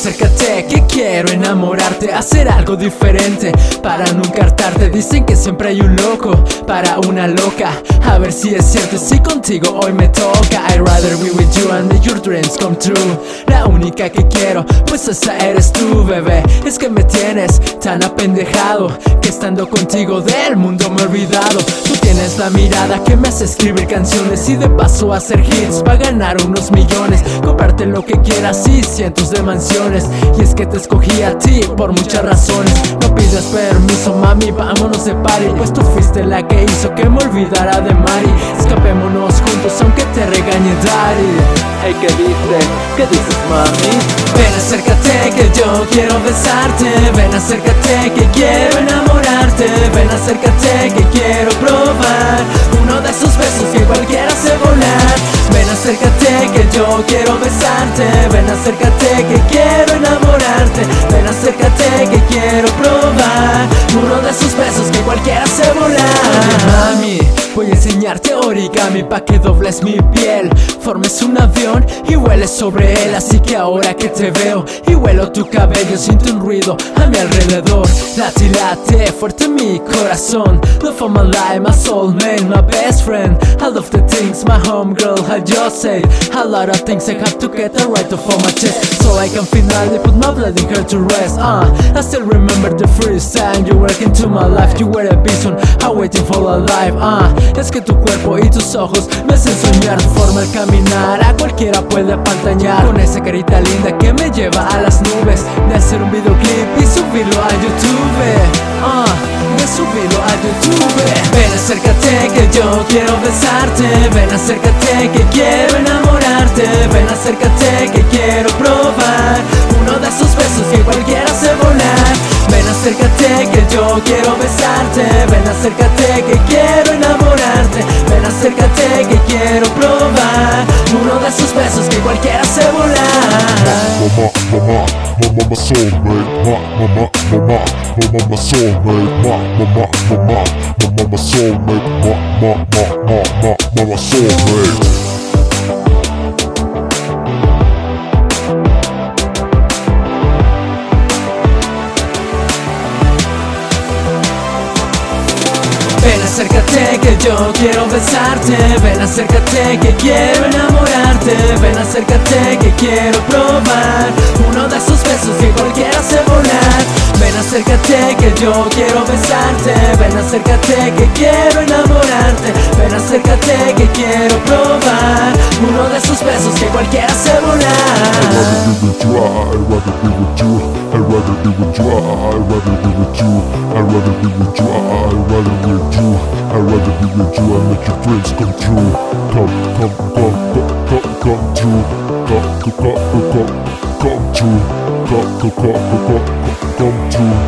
acércate, que quiero enamorarte, hacer algo diferente para nunca hartarte. Dicen que siempre hay un loco para una loca. A ver si es cierto, si contigo hoy me toca. I'd rather be with you and your dreams come true. La única que quiero, pues esa eres tú, bebé. Es que me tienes tan apendejado que estando contigo del mundo me he olvidado. Tú tienes la mirada que me hace escribir canciones y de paso hacer hits para ganar unos millones. Comprarte lo que quieras y cientos de mansiones. Y es que te escogí a ti por muchas razones. No pidas permiso, mami, vámonos de party. Pues tú fuiste la que hizo que me olvidara de Mari. Escapémonos juntos aunque te regañe Daddy. Hey, ¿qué dices? ¿Qué dices, mami? Ven, acércate que yo quiero besarte. Ven, acércate que quiero enamorarte. Ven, acércate que quiero probar uno de esos besos que cualquiera hace volar. Ven, acércate que yo quiero besarte. Ven, acércate que cualquiera hace volar. Mami, voy a enseñarte origami pa' que dobles mi piel. Formes un avión y hueles sobre él. Así que ahora que te veo y huelo tu cabello, siento un ruido a mi alrededor. Late, late, fuerte mi corazón. Love for my life, my soulmate, my best friend. I love the things my homegirl had just said. A lot of things I have to get the right off of my chest. So I can finally put my blood in her to rest. Uh, I still remember the first time you were into my life. You were a bison, I'm waiting for a life. Uh, es que tu cuerpo y tus ojos me hacen soñar. Tu forma al caminar a cualquiera puede apantañar. Con esa carita linda que me lleva a las nubes. De hacer un videoclip y subirlo a YouTube. Uh, de subirlo a YouTube. Ven, acércate que yo quiero besarte. Ven, acércate que quiero enamorarte. Ven, acércate que quiero probar uno de esos besos que cualquiera hace volar. Ven, acércate que yo quiero besarte. Ven, acércate que Mama, mama, mama, my soulmate. Ma, mama, mama, mama, my soulmate. Ma, mama, mama, mama, my soulmate. Ma, ma, ma, ma, ma, my soulmate. Acércate que yo quiero besarte. Ven, acércate que quiero enamorarte. Ven, acércate que quiero probar acércate que yo quiero besarte. Ven, acércate que quiero enamorarte. Ven, acércate que quiero probar uno de esos besos que cualquiera hace volar. Come true. Come, come, come, come, come true.